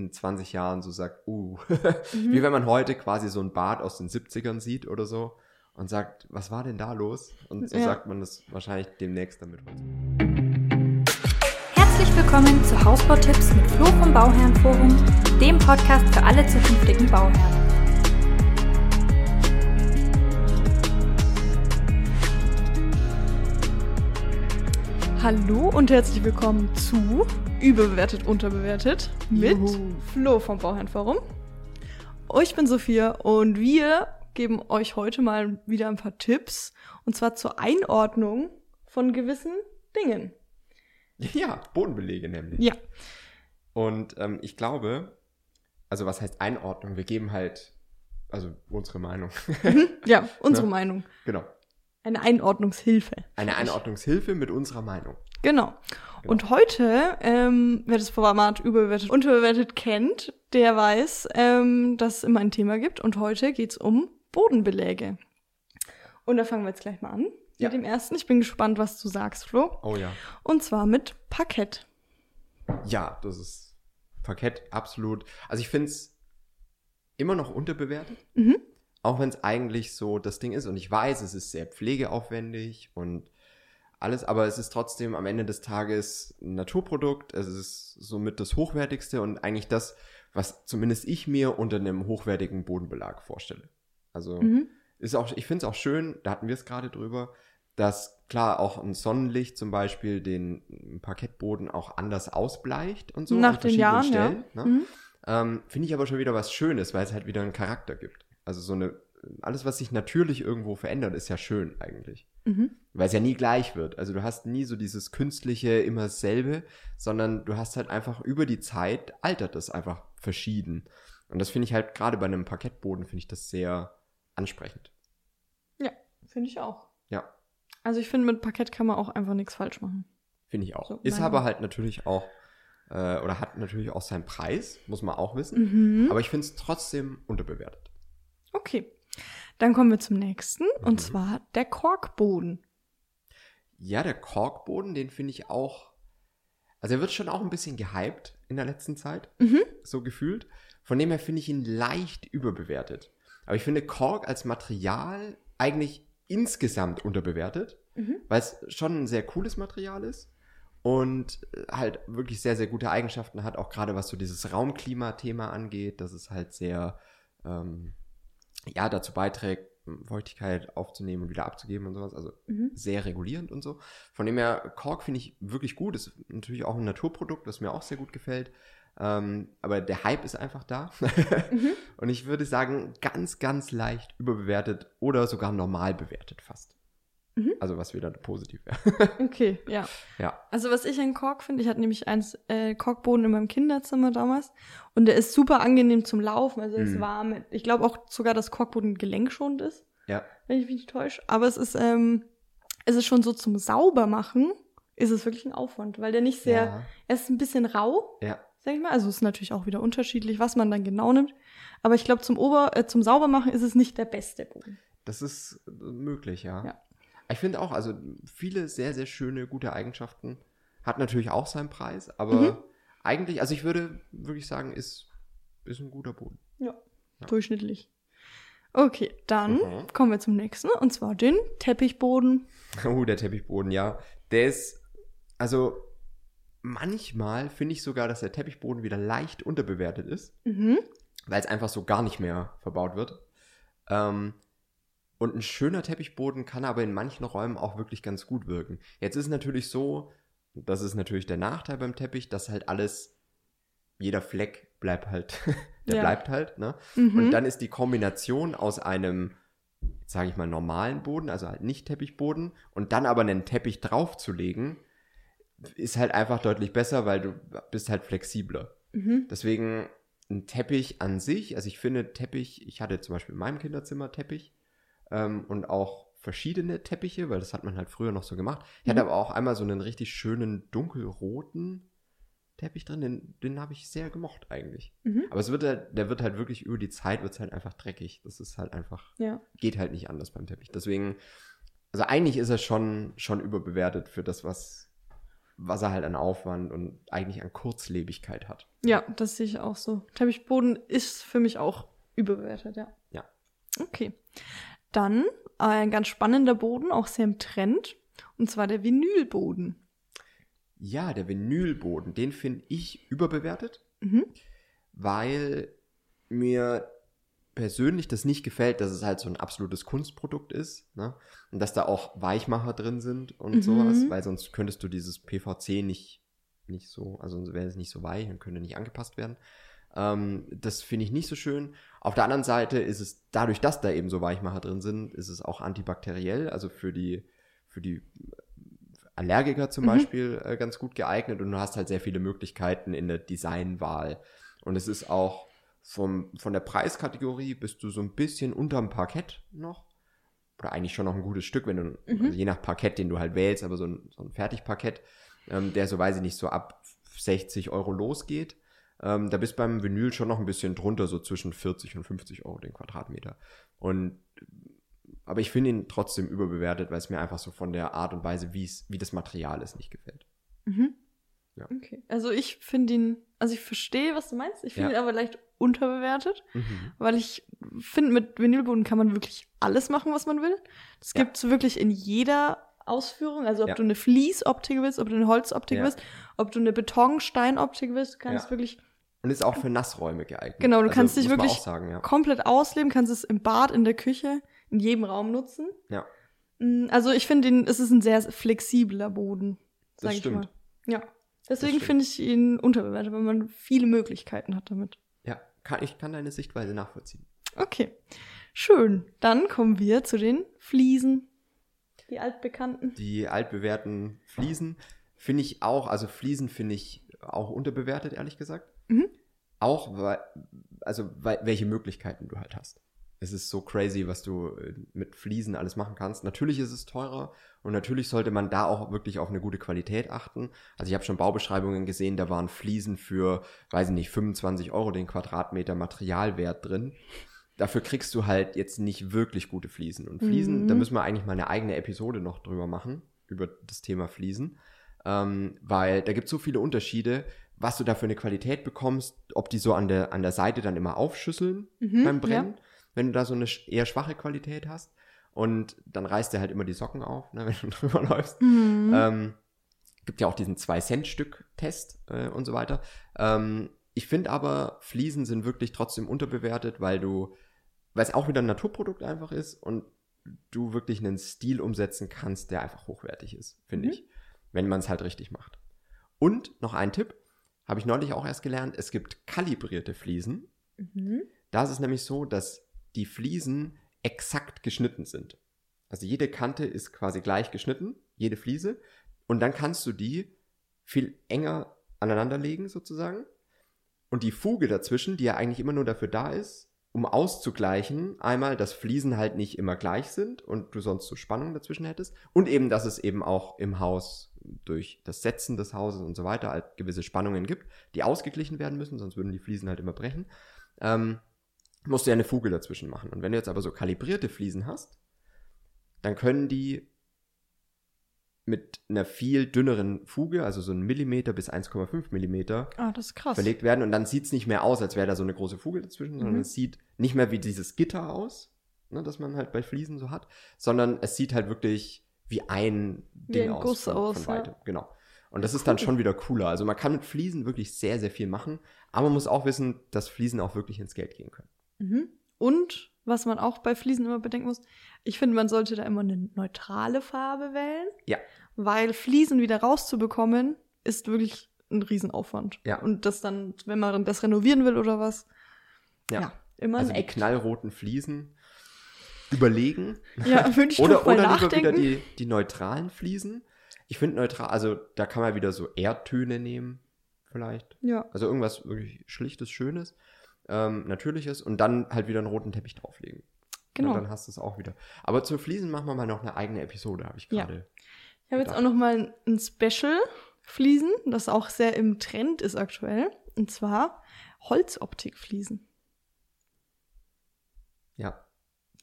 in 20 Jahren so sagt, uh, mhm. wie wenn man heute quasi so ein Bad aus den 70ern sieht oder so und sagt, was war denn da los? Und so ja. sagt man das wahrscheinlich demnächst damit Herzlich willkommen zu Hausbautipps mit Flo vom Bauherrenforum, dem Podcast für alle zukünftigen Bauherren. Hallo und herzlich willkommen zu Überbewertet, Unterbewertet mit Juhu. Flo vom Bauherrenforum. Ich bin Sophia und wir geben euch heute mal wieder ein paar Tipps und zwar zur Einordnung von gewissen Dingen. Ja, Bodenbelege nämlich. Ja. Und ähm, ich glaube, also was heißt Einordnung? Wir geben halt, also unsere Meinung. Mhm. ja, unsere ne? Meinung. Genau. Eine Einordnungshilfe. Eine Einordnungshilfe mit unserer Meinung. Genau. genau. Und heute, ähm, wer das Format überbewertet, unterbewertet kennt, der weiß, ähm, dass es immer ein Thema gibt. Und heute geht's um Bodenbeläge. Und da fangen wir jetzt gleich mal an ja. mit dem ersten. Ich bin gespannt, was du sagst, Flo. Oh ja. Und zwar mit Parkett. Ja, das ist Parkett, absolut. Also ich finde es immer noch unterbewertet. Mhm. Auch wenn es eigentlich so das Ding ist. Und ich weiß, es ist sehr pflegeaufwendig und alles, aber es ist trotzdem am Ende des Tages ein Naturprodukt. Es ist somit das Hochwertigste und eigentlich das, was zumindest ich mir unter einem hochwertigen Bodenbelag vorstelle. Also mhm. ist auch, ich finde es auch schön, da hatten wir es gerade drüber, dass klar auch ein Sonnenlicht zum Beispiel den Parkettboden auch anders ausbleicht und so Nach den Jahren, Stellen. Ja. Ne? Mhm. Ähm, finde ich aber schon wieder was Schönes, weil es halt wieder einen Charakter gibt. Also so eine, alles, was sich natürlich irgendwo verändert, ist ja schön eigentlich. Mhm. Weil es ja nie gleich wird. Also du hast nie so dieses künstliche, immer dasselbe, sondern du hast halt einfach über die Zeit altert das einfach verschieden. Und das finde ich halt gerade bei einem Parkettboden finde ich das sehr ansprechend. Ja, finde ich auch. Ja. Also ich finde, mit Parkett kann man auch einfach nichts falsch machen. Finde ich auch. So, ist aber halt natürlich auch, äh, oder hat natürlich auch seinen Preis, muss man auch wissen. Mhm. Aber ich finde es trotzdem unterbewertet. Okay. Dann kommen wir zum nächsten, mhm. und zwar der Korkboden. Ja, der Korkboden, den finde ich auch. Also er wird schon auch ein bisschen gehypt in der letzten Zeit, mhm. so gefühlt. Von dem her finde ich ihn leicht überbewertet. Aber ich finde Kork als Material eigentlich insgesamt unterbewertet, mhm. weil es schon ein sehr cooles Material ist und halt wirklich sehr, sehr gute Eigenschaften hat, auch gerade was so dieses Raumklima-Thema angeht, dass es halt sehr ähm, ja, dazu beiträgt, Feuchtigkeit aufzunehmen und wieder abzugeben und sowas. Also mhm. sehr regulierend und so. Von dem her, Kork finde ich wirklich gut. Ist natürlich auch ein Naturprodukt, das mir auch sehr gut gefällt. Ähm, aber der Hype ist einfach da. mhm. Und ich würde sagen, ganz, ganz leicht überbewertet oder sogar normal bewertet fast. Mhm. Also was wieder positiv wäre. okay, ja. Ja. Also was ich an Kork finde, ich hatte nämlich eins äh, Korkboden in meinem Kinderzimmer damals und der ist super angenehm zum Laufen, also er ist mhm. warm. Ich glaube auch sogar, dass Korkboden gelenkschonend ist. Ja. Wenn ich mich nicht täusche. Aber es ist, ähm, es ist schon so zum Saubermachen, ist es wirklich ein Aufwand, weil der nicht sehr, ja. er ist ein bisschen rau. Ja. Sag ich mal. Also es ist natürlich auch wieder unterschiedlich, was man dann genau nimmt. Aber ich glaube, zum Ober, äh, zum Saubermachen ist es nicht der beste Boden. Das ist äh, möglich, ja. Ja. Ich finde auch, also viele sehr, sehr schöne, gute Eigenschaften. Hat natürlich auch seinen Preis, aber mhm. eigentlich, also ich würde wirklich sagen, ist, ist ein guter Boden. Ja, ja. durchschnittlich. Okay, dann mhm. kommen wir zum nächsten, und zwar den Teppichboden. Oh, der Teppichboden, ja. Der ist, also manchmal finde ich sogar, dass der Teppichboden wieder leicht unterbewertet ist, mhm. weil es einfach so gar nicht mehr verbaut wird. Ähm, und ein schöner Teppichboden kann aber in manchen Räumen auch wirklich ganz gut wirken. Jetzt ist natürlich so, das ist natürlich der Nachteil beim Teppich, dass halt alles, jeder Fleck bleibt halt, der ja. bleibt halt, ne? Mhm. Und dann ist die Kombination aus einem, sage ich mal, normalen Boden, also halt nicht Teppichboden, und dann aber einen Teppich draufzulegen, ist halt einfach deutlich besser, weil du bist halt flexibler. Mhm. Deswegen ein Teppich an sich, also ich finde Teppich, ich hatte zum Beispiel in meinem Kinderzimmer Teppich, ähm, und auch verschiedene Teppiche, weil das hat man halt früher noch so gemacht. Ich mhm. hatte aber auch einmal so einen richtig schönen dunkelroten Teppich drin, den, den habe ich sehr gemocht eigentlich. Mhm. Aber es wird halt, der wird halt wirklich über die Zeit wird halt einfach dreckig. Das ist halt einfach, ja. geht halt nicht anders beim Teppich. Deswegen, also eigentlich ist er schon, schon überbewertet für das, was, was er halt an Aufwand und eigentlich an Kurzlebigkeit hat. Ja, das sehe ich auch so. Teppichboden ist für mich auch überbewertet, ja. Ja. Okay. Dann ein ganz spannender Boden, auch sehr im Trend, und zwar der Vinylboden. Ja, der Vinylboden, den finde ich überbewertet, Mhm. weil mir persönlich das nicht gefällt, dass es halt so ein absolutes Kunstprodukt ist, ne? Und dass da auch Weichmacher drin sind und Mhm. sowas, weil sonst könntest du dieses PVC nicht, nicht so, also sonst wäre es nicht so weich und könnte nicht angepasst werden. Ähm, das finde ich nicht so schön. Auf der anderen Seite ist es, dadurch, dass da eben so Weichmacher drin sind, ist es auch antibakteriell, also für die, für die Allergiker zum Mhm. Beispiel äh, ganz gut geeignet und du hast halt sehr viele Möglichkeiten in der Designwahl. Und es ist auch vom, von der Preiskategorie bist du so ein bisschen unterm Parkett noch. Oder eigentlich schon noch ein gutes Stück, wenn du, Mhm. also je nach Parkett, den du halt wählst, aber so ein, so ein Fertigparkett, ähm, der so weiß ich nicht, so ab 60 Euro losgeht. Ähm, da bist beim Vinyl schon noch ein bisschen drunter, so zwischen 40 und 50 Euro den Quadratmeter. Und aber ich finde ihn trotzdem überbewertet, weil es mir einfach so von der Art und Weise, wie es, wie das Material ist, nicht gefällt. Mhm. Ja. Okay. Also ich finde ihn, also ich verstehe, was du meinst. Ich finde Ja. ihn aber leicht unterbewertet, Mhm. weil ich finde, mit Vinylboden kann man wirklich alles machen, was man will. Das Ja. gibt's wirklich in jeder Ausführung. Also ob Ja. du eine Fließoptik willst, ob du eine Holzoptik willst, ob du eine Betonsteinoptik willst, du kannst wirklich Und ist auch für Nassräume geeignet. Genau, du Also, kannst dich wirklich sagen, ja. komplett ausleben, kannst es im Bad, in der Küche, in jedem Raum nutzen. Ja. Mm, Also ich finde ihn, es ist ein sehr flexibler Boden, sag Das ich stimmt. mal. Ja. Deswegen finde ich ihn unterbewertet, weil man viele Möglichkeiten hat damit. Ja, kann, ich kann deine Sichtweise nachvollziehen. Okay. Schön. Dann kommen wir zu den Fliesen. Die altbekannten. Die altbewährten Fliesen finde ich auch, also Fliesen finde ich auch unterbewertet, ehrlich gesagt. Mhm. Auch, weil, also weil, welche Möglichkeiten du halt hast. Es ist so crazy, was du äh, mit Fliesen alles machen kannst. Natürlich ist es teurer und natürlich sollte man da auch wirklich auf eine gute Qualität achten. Also ich habe schon Baubeschreibungen gesehen, da waren Fliesen für, weiß ich nicht, 25 Euro den Quadratmeter Materialwert drin. Dafür kriegst du halt jetzt nicht wirklich gute Fliesen. Und Fliesen, Mhm. da müssen wir eigentlich mal eine eigene Episode noch drüber machen, über das Thema Fliesen. Ähm, weil da gibt es so viele Unterschiede, was du da für eine Qualität bekommst, ob die so an der, an der Seite dann immer aufschüsseln Mhm, beim Brennen, wenn du da so eine eher schwache Qualität hast. Und dann reißt er halt immer die Socken auf, ne, wenn du drüber läufst. Mhm. Ähm, gibt ja auch diesen 2-Cent-Stück-Test äh, und so weiter. Ähm, ich finde aber, Fliesen sind wirklich trotzdem unterbewertet, weil du, weil es auch wieder ein Naturprodukt einfach ist und du wirklich einen Stil umsetzen kannst, der einfach hochwertig ist, finde Mhm. ich. Wenn man es halt richtig macht. Und noch ein Tipp, habe ich neulich auch erst gelernt, es gibt kalibrierte Fliesen. Mhm. Da ist es nämlich so, dass die Fliesen exakt geschnitten sind. Also jede Kante ist quasi gleich geschnitten, jede Fliese. Und dann kannst du die viel enger aneinanderlegen sozusagen. Und die Fuge dazwischen, die ja eigentlich immer nur dafür da ist, um auszugleichen, einmal, dass Fliesen halt nicht immer gleich sind und du sonst so Spannung dazwischen hättest. Und eben, dass es eben auch im Haus durch das Setzen des Hauses und so weiter halt gewisse Spannungen gibt, die ausgeglichen werden müssen, sonst würden die Fliesen halt immer brechen. Ähm, musst du ja eine Fuge dazwischen machen. Und wenn du jetzt aber so kalibrierte Fliesen hast, dann können die mit einer viel dünneren Fuge, also so ein Millimeter bis 1,5 Millimeter, krass. verlegt werden. Und dann sieht es nicht mehr aus, als wäre da so eine große Fuge dazwischen, sondern Mhm. es sieht nicht mehr wie dieses Gitter aus, ne, das man halt bei Fliesen so hat, sondern es sieht halt wirklich wie ein Ding ein aus. Guss von, aus, von ja. Genau. Und das ist dann schon wieder cooler. Also man kann mit Fliesen wirklich sehr, sehr viel machen, aber man muss auch wissen, dass Fliesen auch wirklich ins Geld gehen können. Mhm. Und was man auch bei Fliesen immer bedenken muss, ich finde, man sollte da immer eine neutrale Farbe wählen. Ja. Weil Fliesen wieder rauszubekommen, ist wirklich ein Riesenaufwand. Ja. Und das dann, wenn man das renovieren will oder was, Ja. ja, immer Also ein die Eck. knallroten Fliesen überlegen. Ja, würde ich oder oder lieber nachdenken. wieder die, die neutralen Fliesen. Ich finde neutral, also da kann man wieder so Erdtöne nehmen, vielleicht. ja. Also irgendwas wirklich Schlichtes, Schönes, ähm, Natürliches und dann halt wieder einen roten Teppich drauflegen. Genau. Und dann hast du es auch wieder. Aber zu Fliesen machen wir mal noch eine eigene Episode, habe ich Ja. gerade. Ich habe jetzt auch noch mal ein- Special Fliesen, das auch sehr im Trend ist aktuell. Und zwar Holzoptikfliesen. Ja.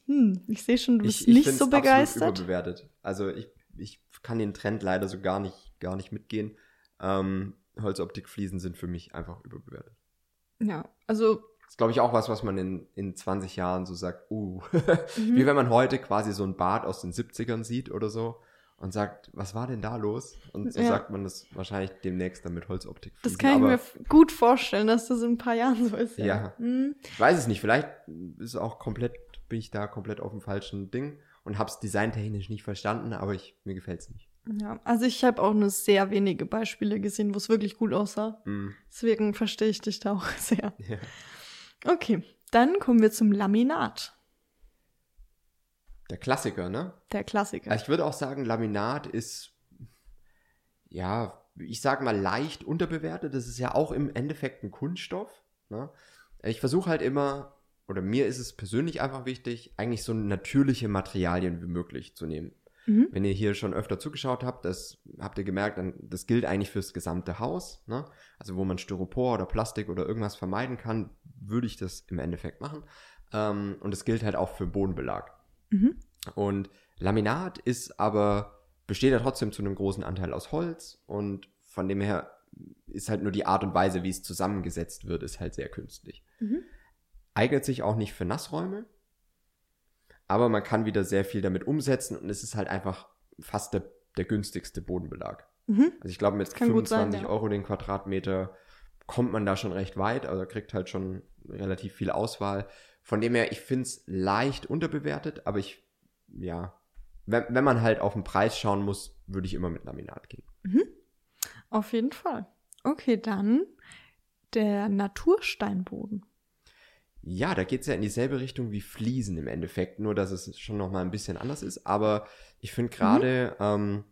Hm, ich sehe schon, du bist Ich, ich nicht so begeistert. überbewertet. Also ich, ich kann den Trend leider so gar nicht, gar nicht mitgehen, Ähm, Holzoptikfliesen sind für mich einfach überbewertet. Ja, also. Das ist, glaube ich, auch was, was man in, in 20 Jahren so sagt, uh, mhm. wie wenn man heute quasi so ein Bad aus den 70ern sieht oder so und sagt, was war denn da los? Und so ja. sagt man das wahrscheinlich demnächst dann mit Holzoptik. Das kann ich mir gut vorstellen, dass das in ein paar Jahren so ist. Ja. ja. Mhm. Ich weiß es nicht. Vielleicht ist auch komplett, bin ich da komplett auf dem falschen Ding und habe es designtechnisch nicht verstanden, aber ich, mir gefällt es nicht. Ja, also ich habe auch nur sehr wenige Beispiele gesehen, wo es wirklich gut aussah. Mm. Deswegen verstehe ich dich da auch sehr. Ja. Okay, dann kommen wir zum Laminat. Der Klassiker, ne? Der Klassiker. Also ich würde auch sagen, Laminat ist, ja, ich sag mal leicht unterbewertet. Das ist ja auch im Endeffekt ein Kunststoff. Ne? Ich versuche halt immer, oder mir ist es persönlich einfach wichtig, eigentlich so natürliche Materialien wie möglich zu nehmen. Mhm. Wenn ihr hier schon öfter zugeschaut habt, das habt ihr gemerkt, das gilt eigentlich fürs gesamte Haus. Ne? Also wo man Styropor oder Plastik oder irgendwas vermeiden kann, würde ich das im Endeffekt machen. Ähm, und es gilt halt auch für Bodenbelag. Mhm. Und Laminat ist aber, besteht ja trotzdem zu einem großen Anteil aus Holz und von dem her ist halt nur die Art und Weise, wie es zusammengesetzt wird, ist halt sehr künstlich. Mhm. Eignet sich auch nicht für Nassräume, aber man kann wieder sehr viel damit umsetzen und es ist halt einfach fast der, der günstigste Bodenbelag. Mhm. Also ich glaube, mit 25 sein, ja. Euro den Quadratmeter kommt man da schon recht weit, also kriegt halt schon relativ viel Auswahl. Von dem her, ich finde es leicht unterbewertet, aber ich, ja, wenn, wenn man halt auf den Preis schauen muss, würde ich immer mit Laminat gehen. Mhm. Auf jeden Fall. Okay, dann der Natursteinboden. Ja, da geht es ja in dieselbe Richtung wie Fliesen im Endeffekt, nur dass es schon nochmal ein bisschen anders ist. Aber ich finde gerade, mhm. ähm,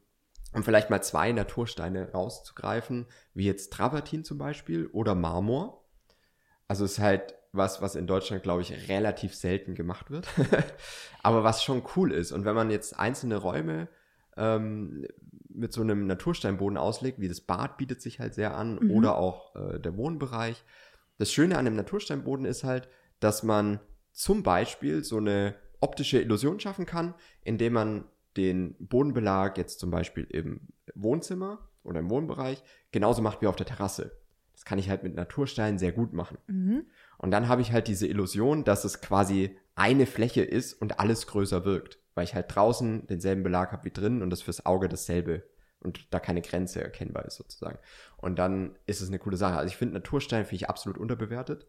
um vielleicht mal zwei Natursteine rauszugreifen, wie jetzt Travertin zum Beispiel oder Marmor. Also es ist halt was, was in Deutschland, glaube ich, relativ selten gemacht wird. Aber was schon cool ist. Und wenn man jetzt einzelne Räume ähm, mit so einem Natursteinboden auslegt, wie das Bad bietet sich halt sehr an mhm. oder auch äh, der Wohnbereich. Das Schöne an einem Natursteinboden ist halt, dass man zum Beispiel so eine optische Illusion schaffen kann, indem man den Bodenbelag jetzt zum Beispiel im Wohnzimmer oder im Wohnbereich genauso macht wie auf der Terrasse. Das kann ich halt mit Natursteinen sehr gut machen. Mhm. Und dann habe ich halt diese Illusion, dass es quasi eine Fläche ist und alles größer wirkt, weil ich halt draußen denselben Belag habe wie drinnen und das fürs Auge dasselbe und da keine Grenze erkennbar ist sozusagen. Und dann ist es eine coole Sache. Also ich finde Naturstein finde ich absolut unterbewertet.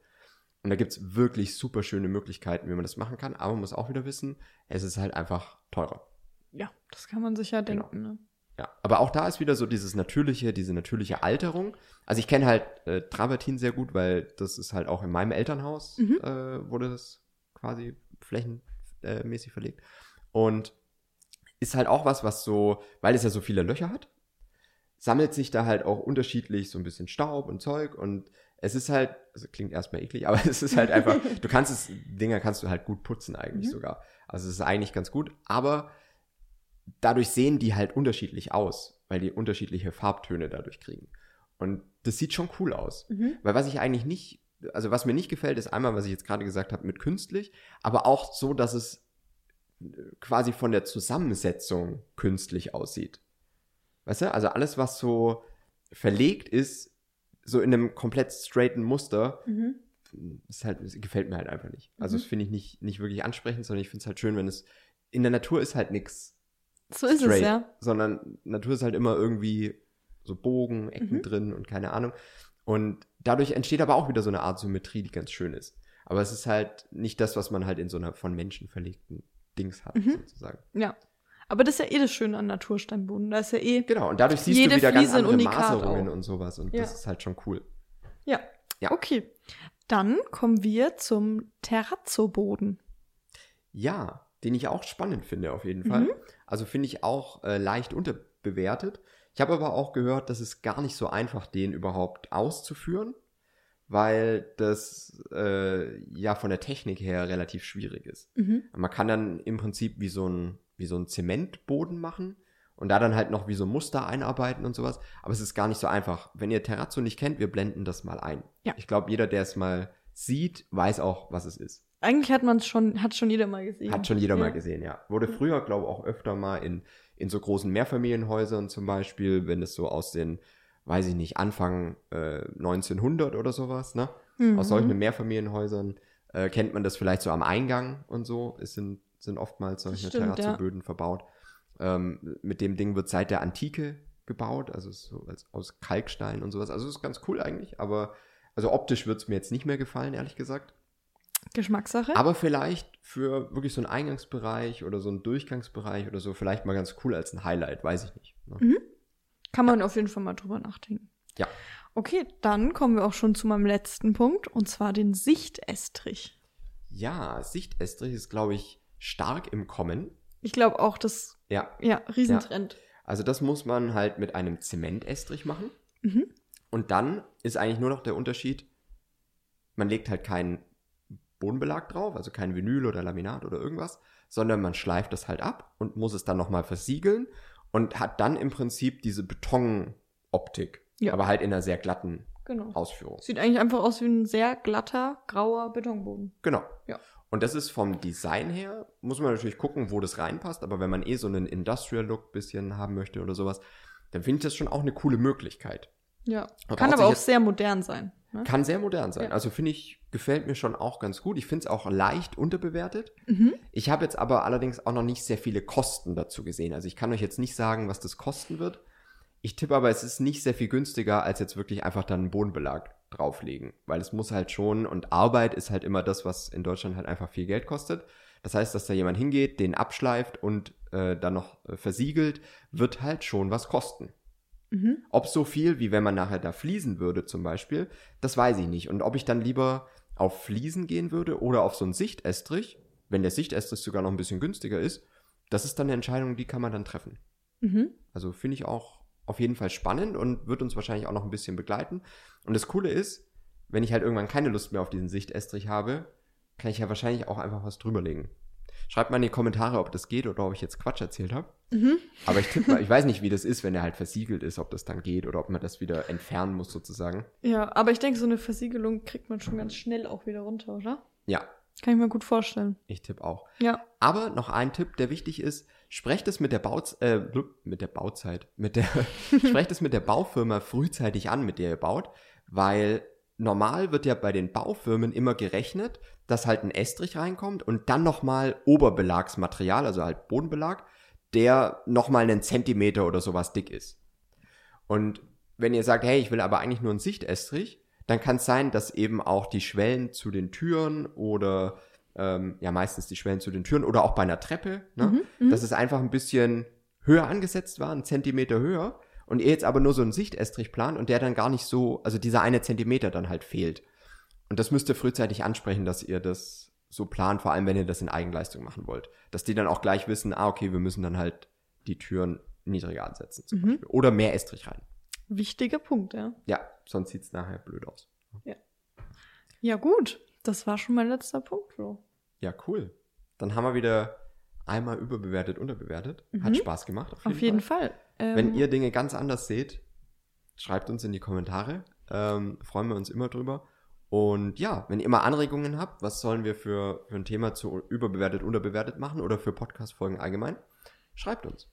Und da gibt es wirklich super schöne Möglichkeiten, wie man das machen kann. Aber man muss auch wieder wissen, es ist halt einfach teurer. Ja, das kann man sich ja genau. denken. Genau. Ne? Ja, aber auch da ist wieder so dieses natürliche, diese natürliche Alterung. Also ich kenne halt äh, Travertin sehr gut, weil das ist halt auch in meinem Elternhaus mhm. äh, wurde das quasi flächenmäßig verlegt. Und ist halt auch was, was so, weil es ja so viele Löcher hat, sammelt sich da halt auch unterschiedlich so ein bisschen Staub und Zeug und es ist halt, also klingt erstmal eklig, aber es ist halt einfach, du kannst es, Dinger kannst du halt gut putzen eigentlich mhm. sogar. Also es ist eigentlich ganz gut, aber dadurch sehen die halt unterschiedlich aus, weil die unterschiedliche Farbtöne dadurch kriegen. Und das sieht schon cool aus. Mhm. Weil was ich eigentlich nicht, also was mir nicht gefällt, ist einmal, was ich jetzt gerade gesagt habe, mit künstlich, aber auch so, dass es quasi von der Zusammensetzung künstlich aussieht. Weißt du? Also alles, was so verlegt ist, so in einem komplett straighten Muster, mhm. ist halt, gefällt mir halt einfach nicht. Also mhm. das finde ich nicht, nicht wirklich ansprechend, sondern ich finde es halt schön, wenn es in der Natur ist halt nichts so ist straight, es, ja. Sondern Natur ist halt immer irgendwie so Bogen, Ecken mhm. drin und keine Ahnung. Und dadurch entsteht aber auch wieder so eine Art Symmetrie, die ganz schön ist. Aber es ist halt nicht das, was man halt in so einer von Menschen verlegten Dings hat, mhm. sozusagen. Ja. Aber das ist ja eh das Schöne an Natursteinboden. Da ist ja eh. Genau, und dadurch siehst du wieder ganz andere Maserungen auch. und sowas. Und ja. das ist halt schon cool. Ja. ja. Okay. Dann kommen wir zum Terrazzo-Boden. Ja, den ich auch spannend finde, auf jeden Fall. Mhm. Also finde ich auch äh, leicht unterbewertet. Ich habe aber auch gehört, dass es gar nicht so einfach, den überhaupt auszuführen, weil das äh, ja von der Technik her relativ schwierig ist. Mhm. Man kann dann im Prinzip wie so ein, wie so ein Zementboden machen und da dann halt noch wie so Muster einarbeiten und sowas. Aber es ist gar nicht so einfach. Wenn ihr Terrazzo nicht kennt, wir blenden das mal ein. Ja. Ich glaube, jeder, der es mal sieht, weiß auch, was es ist. Eigentlich hat man es schon, hat schon jeder mal gesehen. Hat schon jeder ja. mal gesehen, ja. Wurde früher, glaube ich, auch öfter mal in, in so großen Mehrfamilienhäusern zum Beispiel, wenn es so aus den weiß ich nicht, Anfang äh, 1900 oder sowas, ne? Mhm. Aus solchen Mehrfamilienhäusern äh, kennt man das vielleicht so am Eingang und so. Es sind, sind oftmals solche Terrazzo-Böden ja. verbaut. Ähm, mit dem Ding wird seit der Antike gebaut, also so als, aus Kalkstein und sowas. Also ist ganz cool eigentlich, aber also optisch wird es mir jetzt nicht mehr gefallen, ehrlich gesagt. Geschmackssache. Aber vielleicht für wirklich so einen Eingangsbereich oder so einen Durchgangsbereich oder so, vielleicht mal ganz cool als ein Highlight, weiß ich nicht. Ne? Mhm. Kann man auf jeden Fall mal drüber nachdenken. Ja. Okay, dann kommen wir auch schon zu meinem letzten Punkt und zwar den Sichtestrich. Ja, Sichtestrich ist, glaube ich, stark im Kommen. Ich glaube auch, das ja. ja, Riesentrend. Ja. Also das muss man halt mit einem Zementestrich machen. Mhm. Und dann ist eigentlich nur noch der Unterschied, man legt halt keinen Bodenbelag drauf, also kein Vinyl oder Laminat oder irgendwas, sondern man schleift das halt ab und muss es dann nochmal versiegeln und hat dann im Prinzip diese Betonoptik, ja. aber halt in einer sehr glatten genau. Ausführung. Sieht eigentlich einfach aus wie ein sehr glatter, grauer Betonboden. Genau. Ja. Und das ist vom Design her, muss man natürlich gucken, wo das reinpasst, aber wenn man eh so einen Industrial-Look bisschen haben möchte oder sowas, dann finde ich das schon auch eine coole Möglichkeit. Ja. Kann aber auch sehr modern sein. Ne? Kann sehr modern sein. Ja. Also finde ich, gefällt mir schon auch ganz gut. Ich finde es auch leicht unterbewertet. Mhm. Ich habe jetzt aber allerdings auch noch nicht sehr viele Kosten dazu gesehen. Also ich kann euch jetzt nicht sagen, was das kosten wird. Ich tippe aber, es ist nicht sehr viel günstiger, als jetzt wirklich einfach dann einen Bodenbelag drauflegen. Weil es muss halt schon, und Arbeit ist halt immer das, was in Deutschland halt einfach viel Geld kostet. Das heißt, dass da jemand hingeht, den abschleift und äh, dann noch äh, versiegelt, wird halt schon was kosten. Mhm. Ob so viel, wie wenn man nachher da fließen würde zum Beispiel, das weiß ich nicht. Und ob ich dann lieber auf Fliesen gehen würde oder auf so einen Sichtestrich, wenn der Sichtestrich sogar noch ein bisschen günstiger ist, das ist dann eine Entscheidung, die kann man dann treffen. Mhm. Also finde ich auch auf jeden Fall spannend und wird uns wahrscheinlich auch noch ein bisschen begleiten. Und das Coole ist, wenn ich halt irgendwann keine Lust mehr auf diesen Sichtestrich habe, kann ich ja wahrscheinlich auch einfach was drüberlegen. Schreibt mal in die Kommentare, ob das geht oder ob ich jetzt Quatsch erzählt habe. Mhm. Aber ich tippe mal, ich weiß nicht, wie das ist, wenn er halt versiegelt ist, ob das dann geht oder ob man das wieder entfernen muss sozusagen. Ja, aber ich denke, so eine Versiegelung kriegt man schon ganz schnell auch wieder runter, oder? Ja. Kann ich mir gut vorstellen. Ich tippe auch. Ja. Aber noch ein Tipp, der wichtig ist, sprecht es mit der Bauz äh, mit der Bauzeit, mit der sprecht es mit der Baufirma frühzeitig an, mit der ihr baut, weil normal wird ja bei den Baufirmen immer gerechnet, dass halt ein Estrich reinkommt und dann nochmal Oberbelagsmaterial, also halt Bodenbelag, der nochmal einen Zentimeter oder sowas dick ist. Und wenn ihr sagt, hey, ich will aber eigentlich nur einen Sichtestrich, dann kann es sein, dass eben auch die Schwellen zu den Türen oder ähm, ja meistens die Schwellen zu den Türen oder auch bei einer Treppe, ne, mhm, mhm. dass es einfach ein bisschen höher angesetzt war, einen Zentimeter höher und ihr jetzt aber nur so einen Sichtestrich plant und der dann gar nicht so, also dieser eine Zentimeter dann halt fehlt. Und das müsst ihr frühzeitig ansprechen, dass ihr das so plant, vor allem wenn ihr das in Eigenleistung machen wollt. Dass die dann auch gleich wissen, ah, okay, wir müssen dann halt die Türen niedriger ansetzen zum mhm. Beispiel. Oder mehr Estrich rein. Wichtiger Punkt, ja. Ja, sonst sieht es nachher blöd aus. Ja. Ja, gut. Das war schon mein letzter Punkt, Flo. Ja, cool. Dann haben wir wieder einmal überbewertet, unterbewertet. Mhm. Hat Spaß gemacht. Auf jeden, auf jeden Fall. Fall. Ähm, Wenn ihr Dinge ganz anders seht, schreibt uns in die Kommentare. Ähm, freuen wir uns immer drüber. Und ja, wenn ihr mal Anregungen habt, was sollen wir für, für ein Thema zu überbewertet, unterbewertet machen oder für Podcast-Folgen allgemein, schreibt uns.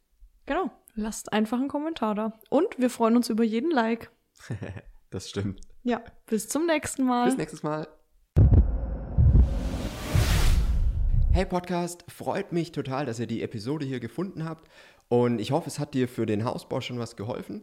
Genau, lasst einfach einen Kommentar da. Und wir freuen uns über jeden Like. das stimmt. Ja, bis zum nächsten Mal. Bis nächstes Mal. Hey Podcast, freut mich total, dass ihr die Episode hier gefunden habt und ich hoffe, es hat dir für den Hausbau schon was geholfen.